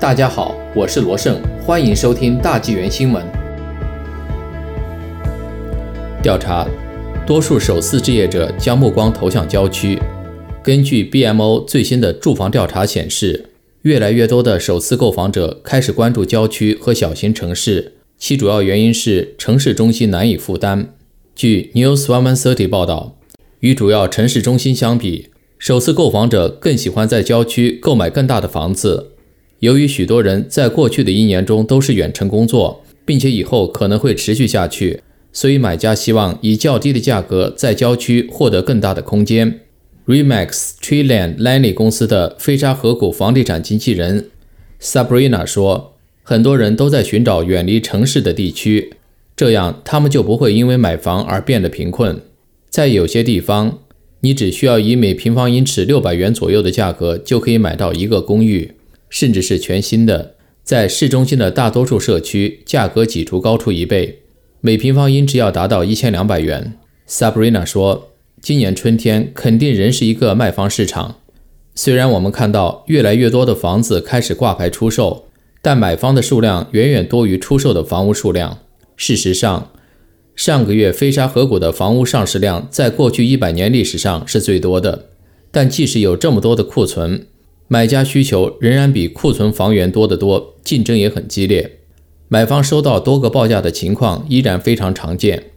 大家好，我是罗胜，欢迎收听大纪元新闻。调查：多数首次置业者将目光投向郊区。根据 BMO 最新的住房调查显示，越来越多的首次购房者开始关注郊区和小型城市，其主要原因是城市中心难以负担。据 News One Thirty 报道，与主要城市中心相比，首次购房者更喜欢在郊区购买更大的房子。由于许多人在过去的一年中都是远程工作，并且以后可能会持续下去，所以买家希望以较低的价格在郊区获得更大的空间。Remax Treeland Lanny 公司的飞沙河谷房地产经纪人 Sabrina 说：“很多人都在寻找远离城市的地区，这样他们就不会因为买房而变得贫困。在有些地方，你只需要以每平方英尺六百元左右的价格就可以买到一个公寓。”甚至是全新的，在市中心的大多数社区，价格几乎高出一倍，每平方英尺要达到一千两百元。Sabrina 说：“今年春天肯定仍是一个卖方市场。虽然我们看到越来越多的房子开始挂牌出售，但买方的数量远远多于出售的房屋数量。事实上，上个月飞沙河谷的房屋上市量在过去一百年历史上是最多的。但即使有这么多的库存，买家需求仍然比库存房源多得多，竞争也很激烈。买方收到多个报价的情况依然非常常见。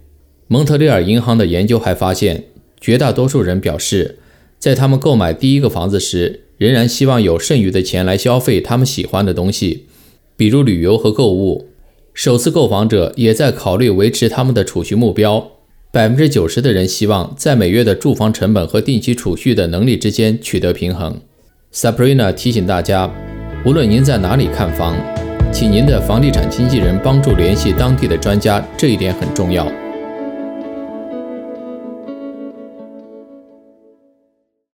蒙特利尔银行的研究还发现，绝大多数人表示，在他们购买第一个房子时，仍然希望有剩余的钱来消费他们喜欢的东西，比如旅游和购物。首次购房者也在考虑维持他们的储蓄目标。百分之九十的人希望在每月的住房成本和定期储蓄的能力之间取得平衡。Sabrina 提醒大家，无论您在哪里看房，请您的房地产经纪人帮助联系当地的专家，这一点很重要。